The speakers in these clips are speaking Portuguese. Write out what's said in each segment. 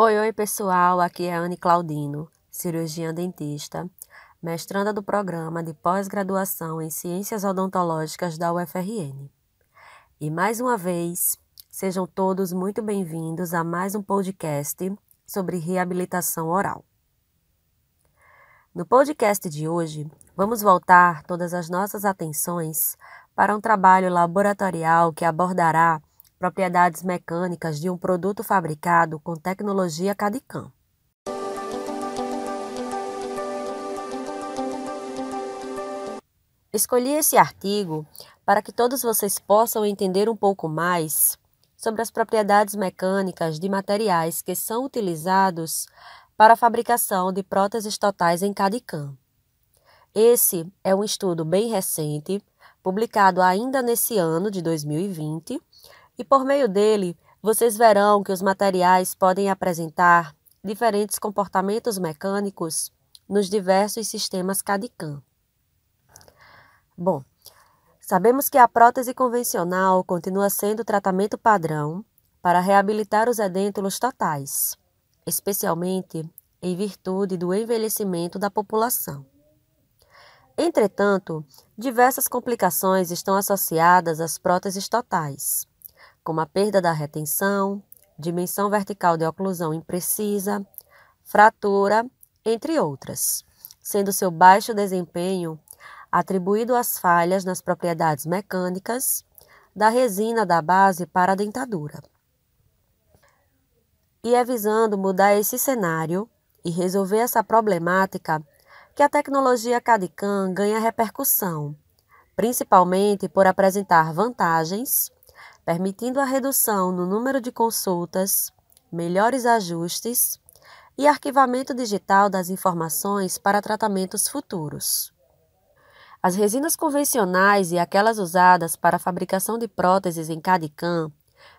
Oi, oi pessoal, aqui é Anne Claudino, cirurgiã dentista, mestranda do programa de pós-graduação em Ciências Odontológicas da UFRN. E mais uma vez, sejam todos muito bem-vindos a mais um podcast sobre reabilitação oral. No podcast de hoje, vamos voltar todas as nossas atenções para um trabalho laboratorial que abordará propriedades mecânicas de um produto fabricado com tecnologia CAD-CAM. Escolhi esse artigo para que todos vocês possam entender um pouco mais sobre as propriedades mecânicas de materiais que são utilizados para a fabricação de próteses totais em CAD-CAM. Esse é um estudo bem recente, publicado ainda nesse ano de 2020, e por meio dele vocês verão que os materiais podem apresentar diferentes comportamentos mecânicos nos diversos sistemas CAD-CAM. Bom, sabemos que a prótese convencional continua sendo o tratamento padrão para reabilitar os edêntulos totais especialmente em virtude do envelhecimento da população. Entretanto, diversas complicações estão associadas às próteses totais, como a perda da retenção, dimensão vertical de oclusão imprecisa, fratura, entre outras, sendo seu baixo desempenho atribuído às falhas nas propriedades mecânicas da resina da base para a dentadura. E é visando mudar esse cenário e resolver essa problemática que a tecnologia CAD-CAM ganha repercussão, principalmente por apresentar vantagens, permitindo a redução no número de consultas, melhores ajustes e arquivamento digital das informações para tratamentos futuros. As resinas convencionais e aquelas usadas para a fabricação de próteses em CAD-CAM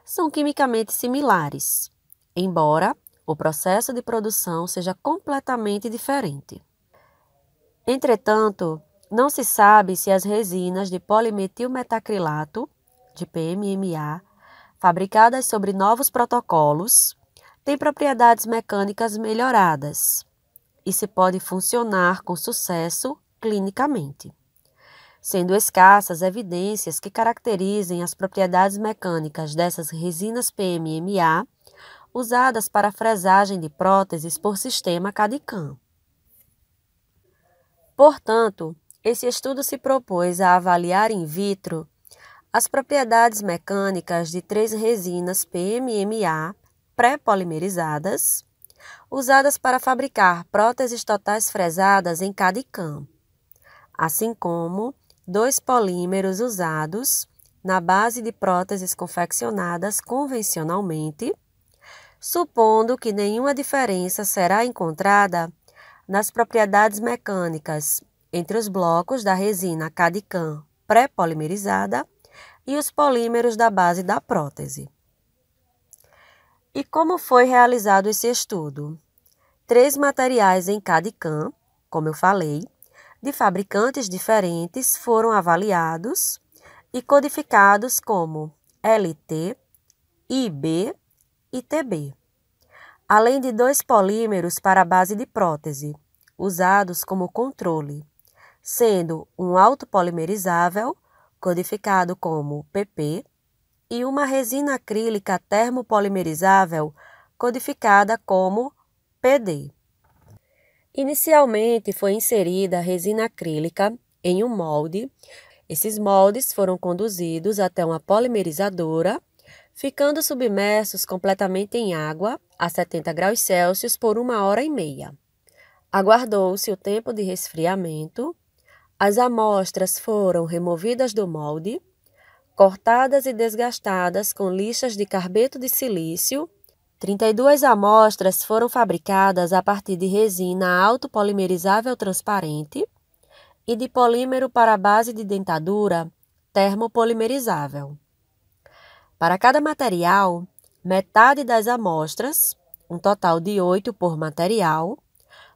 são quimicamente similares embora o processo de produção seja completamente diferente. Entretanto, não se sabe se as resinas de polimetilmetacrilato, de PMMA, fabricadas sobre novos protocolos, têm propriedades mecânicas melhoradas e se pode funcionar com sucesso clinicamente. Sendo escassas evidências que caracterizem as propriedades mecânicas dessas resinas PMMA usadas para fresagem de próteses por sistema CAD-CAM. Portanto, esse estudo se propôs a avaliar in vitro as propriedades mecânicas de três resinas PMMA pré-polimerizadas, usadas para fabricar próteses totais fresadas em CAD-CAM, assim como dois polímeros usados na base de próteses confeccionadas convencionalmente supondo que nenhuma diferença será encontrada nas propriedades mecânicas entre os blocos da resina CAD-CAM pré-polimerizada e os polímeros da base da prótese. E como foi realizado esse estudo? Três materiais em CAD-CAM, como eu falei, de fabricantes diferentes foram avaliados e codificados como LT, IB e TB, além de dois polímeros para a base de prótese, usados como controle, sendo um autopolimerizável, codificado como PP, e uma resina acrílica termopolimerizável, codificada como PD. Inicialmente foi inserida a resina acrílica em um molde. Esses moldes foram conduzidos até uma polimerizadora ficando submersos completamente em água a 70 graus Celsius por uma hora e meia. Aguardou-se o tempo de resfriamento, as amostras foram removidas do molde, cortadas e desgastadas com lixas de carbeto de silício. 32 amostras foram fabricadas a partir de resina autopolimerizável transparente e de polímero para base de dentadura termopolimerizável. Para cada material, metade das amostras, um total de 8 por material,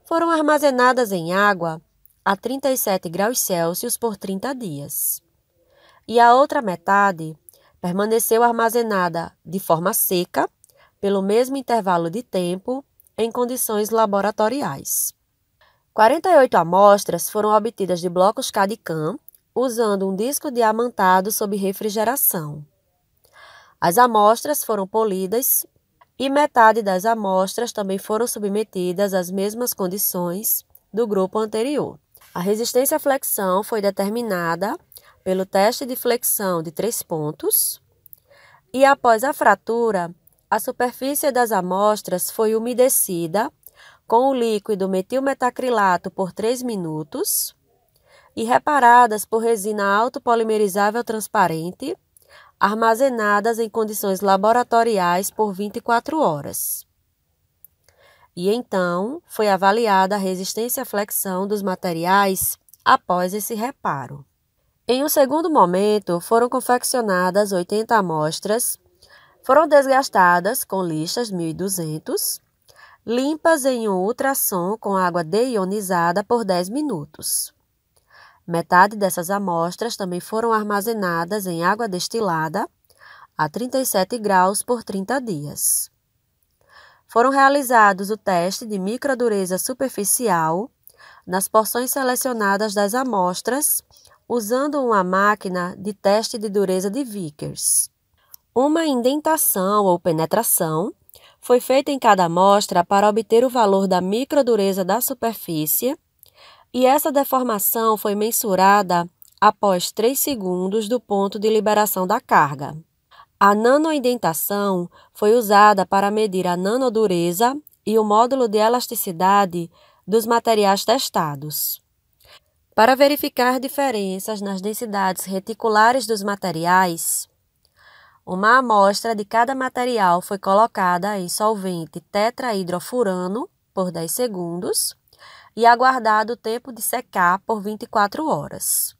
foram armazenadas em água a 37 graus Celsius por 30 dias. E a outra metade permaneceu armazenada de forma seca pelo mesmo intervalo de tempo em condições laboratoriais. 48 amostras foram obtidas de blocos CAD-CAM usando um disco diamantado sob refrigeração. As amostras foram polidas e metade das amostras também foram submetidas às mesmas condições do grupo anterior. A resistência à flexão foi determinada pelo teste de flexão de três pontos e, após a fratura, a superfície das amostras foi umedecida com o líquido metilmetacrilato por 3 minutos e reparadas por resina autopolimerizável transparente, armazenadas em condições laboratoriais por 24 horas. E então foi avaliada a resistência à flexão dos materiais após esse reparo. Em um segundo momento, foram confeccionadas 80 amostras, foram desgastadas com lixas 1200, limpas em um ultrassom com água deionizada por 10 minutos. Metade dessas amostras também foram armazenadas em água destilada a 37 graus por 30 dias. Foram realizados o teste de microdureza superficial nas porções selecionadas das amostras, usando uma máquina de teste de dureza de Vickers. Uma indentação ou penetração foi feita em cada amostra para obter o valor da microdureza da superfície e essa deformação foi mensurada após 3 segundos do ponto de liberação da carga. A nanoindentação foi usada para medir a nanodureza e o módulo de elasticidade dos materiais testados. Para verificar diferenças nas densidades reticulares dos materiais, uma amostra de cada material foi colocada em solvente tetrahidrofurano por 10 segundos e aguardado o tempo de secar por 24 horas.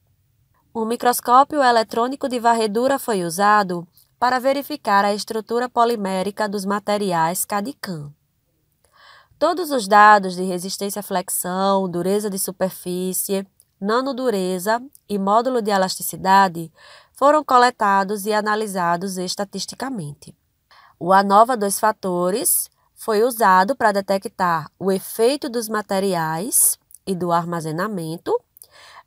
Um microscópio eletrônico de varredura foi usado para verificar a estrutura polimérica dos materiais CAD-CAM. Todos os dados de resistência à flexão, dureza de superfície, nanodureza e módulo de elasticidade foram coletados e analisados estatisticamente. O ANOVA dos fatores foi usado para detectar o efeito dos materiais e do armazenamento,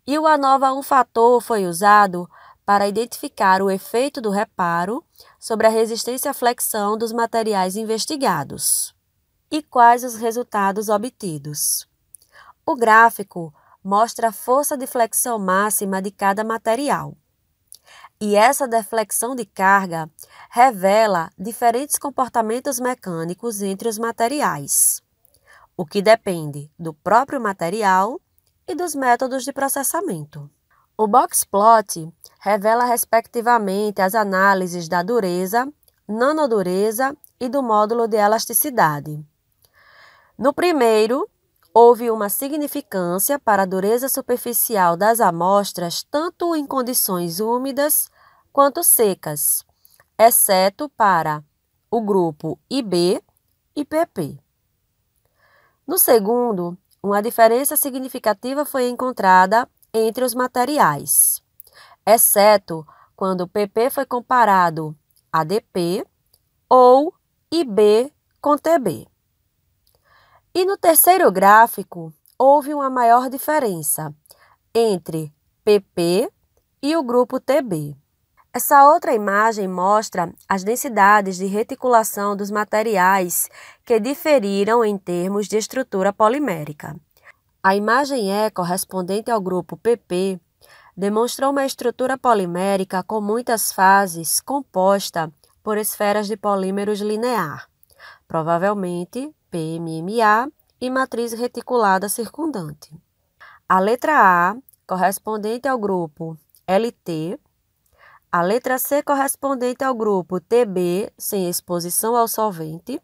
e o ANOVA 1 fator foi usado para identificar o efeito do reparo sobre a resistência à flexão dos materiais investigados. E quais os resultados obtidos? O gráfico mostra a força de flexão máxima de cada material. E essa deflexão de carga revela diferentes comportamentos mecânicos entre os materiais, o que depende do próprio material e dos métodos de processamento. O boxplot revela respectivamente as análises da dureza, nanodureza e do módulo de elasticidade. No primeiro, houve uma significância para a dureza superficial das amostras tanto em condições úmidas quanto secas, exceto para o grupo IB e PP. No segundo, uma diferença significativa foi encontrada entre os materiais, exceto quando o PP foi comparado a DP ou IB com TB. E no terceiro gráfico, houve uma maior diferença entre PP e o grupo TB. Essa outra imagem mostra as densidades de reticulação dos materiais que diferiram em termos de estrutura polimérica. A imagem E, correspondente ao grupo PP, demonstrou uma estrutura polimérica com muitas fases composta por esferas de polímeros linear, provavelmente PMMA e matriz reticulada circundante. A letra A, correspondente ao grupo LT, a letra C correspondente ao grupo TB sem exposição ao solvente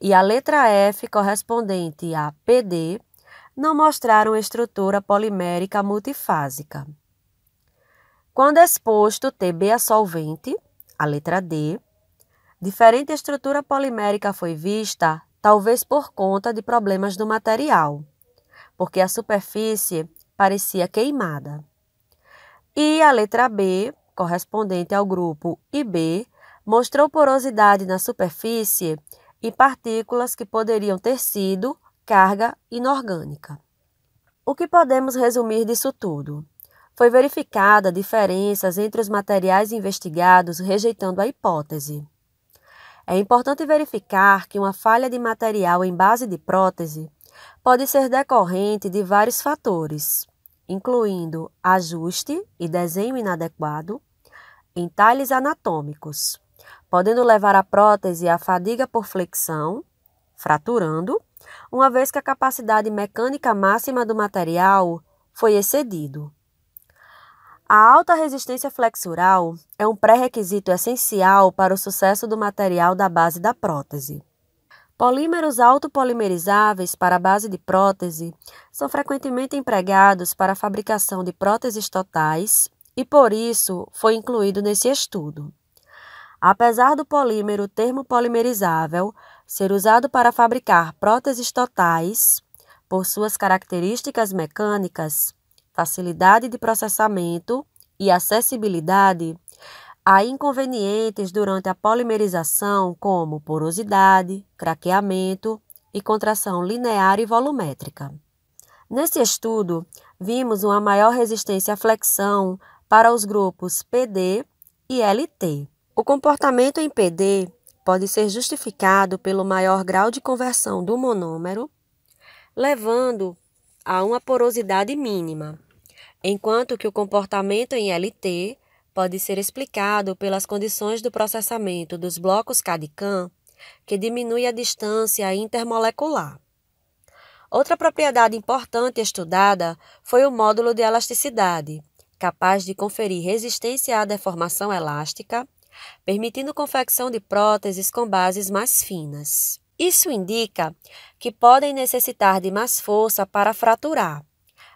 e a letra F correspondente a PD não mostraram estrutura polimérica multifásica. Quando exposto TB a solvente, a letra D, diferente estrutura polimérica foi vista, talvez por conta de problemas do material, porque a superfície parecia queimada. E a letra B correspondente ao grupo IB, mostrou porosidade na superfície e partículas que poderiam ter sido carga inorgânica. O que podemos resumir disso tudo? Foi verificada diferenças entre os materiais investigados, rejeitando a hipótese. É importante verificar que uma falha de material em base de prótese pode ser decorrente de vários fatores, incluindo ajuste e desenho inadequado, entalhes anatômicos, podendo levar a prótese à fadiga por flexão, fraturando, uma vez que a capacidade mecânica máxima do material foi excedido. A alta resistência flexural é um pré-requisito essencial para o sucesso do material da base da prótese. Polímeros autopolimerizáveis para a base de prótese são frequentemente empregados para a fabricação de próteses totais e, por isso, foi incluído nesse estudo. Apesar do polímero termopolimerizável ser usado para fabricar próteses totais, por suas características mecânicas, facilidade de processamento e acessibilidade, há inconvenientes durante a polimerização, como porosidade, craqueamento e contração linear e volumétrica. Nesse estudo, vimos uma maior resistência à flexão para os grupos PD e LT. O comportamento em PD pode ser justificado pelo maior grau de conversão do monômero, levando a uma porosidade mínima, enquanto que o comportamento em LT pode ser explicado pelas condições do processamento dos blocos CAD-CAM, que diminui a distância intermolecular. Outra propriedade importante estudada foi o módulo de elasticidade, capaz de conferir resistência à deformação elástica, permitindo confecção de próteses com bases mais finas. Isso indica que podem necessitar de mais força para fraturar,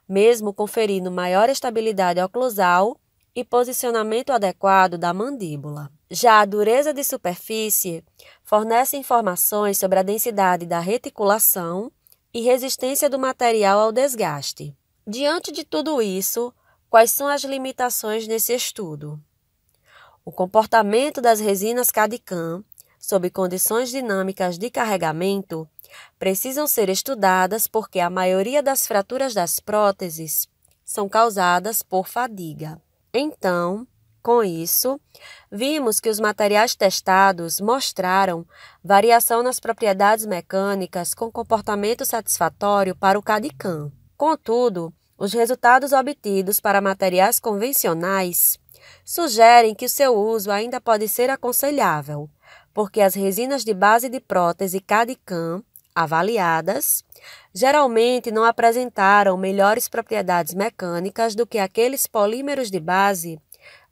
mesmo conferindo maior estabilidade oclusal e posicionamento adequado da mandíbula. Já a dureza de superfície fornece informações sobre a densidade da reticulação e resistência do material ao desgaste. Diante de tudo isso, Quais são as limitações nesse estudo? O comportamento das resinas CAD-CAM sob condições dinâmicas de carregamento precisam ser estudadas porque a maioria das fraturas das próteses são causadas por fadiga. Então, com isso, vimos que os materiais testados mostraram variação nas propriedades mecânicas com comportamento satisfatório para o CAD-CAM. Contudo, os resultados obtidos para materiais convencionais sugerem que o seu uso ainda pode ser aconselhável, porque as resinas de base de prótese CAD-CAM avaliadas geralmente não apresentaram melhores propriedades mecânicas do que aqueles polímeros de base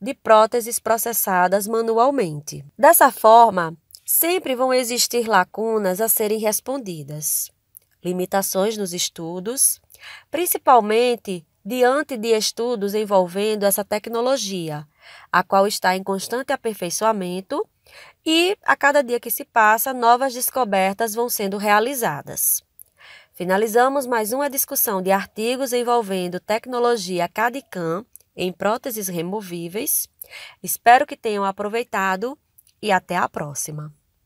de próteses processadas manualmente. Dessa forma, sempre vão existir lacunas a serem respondidas, limitações nos estudos principalmente diante de estudos envolvendo essa tecnologia, a qual está em constante aperfeiçoamento e, a cada dia que se passa, novas descobertas vão sendo realizadas. Finalizamos mais uma discussão de artigos envolvendo tecnologia CAD-CAM em próteses removíveis. Espero que tenham aproveitado e até a próxima.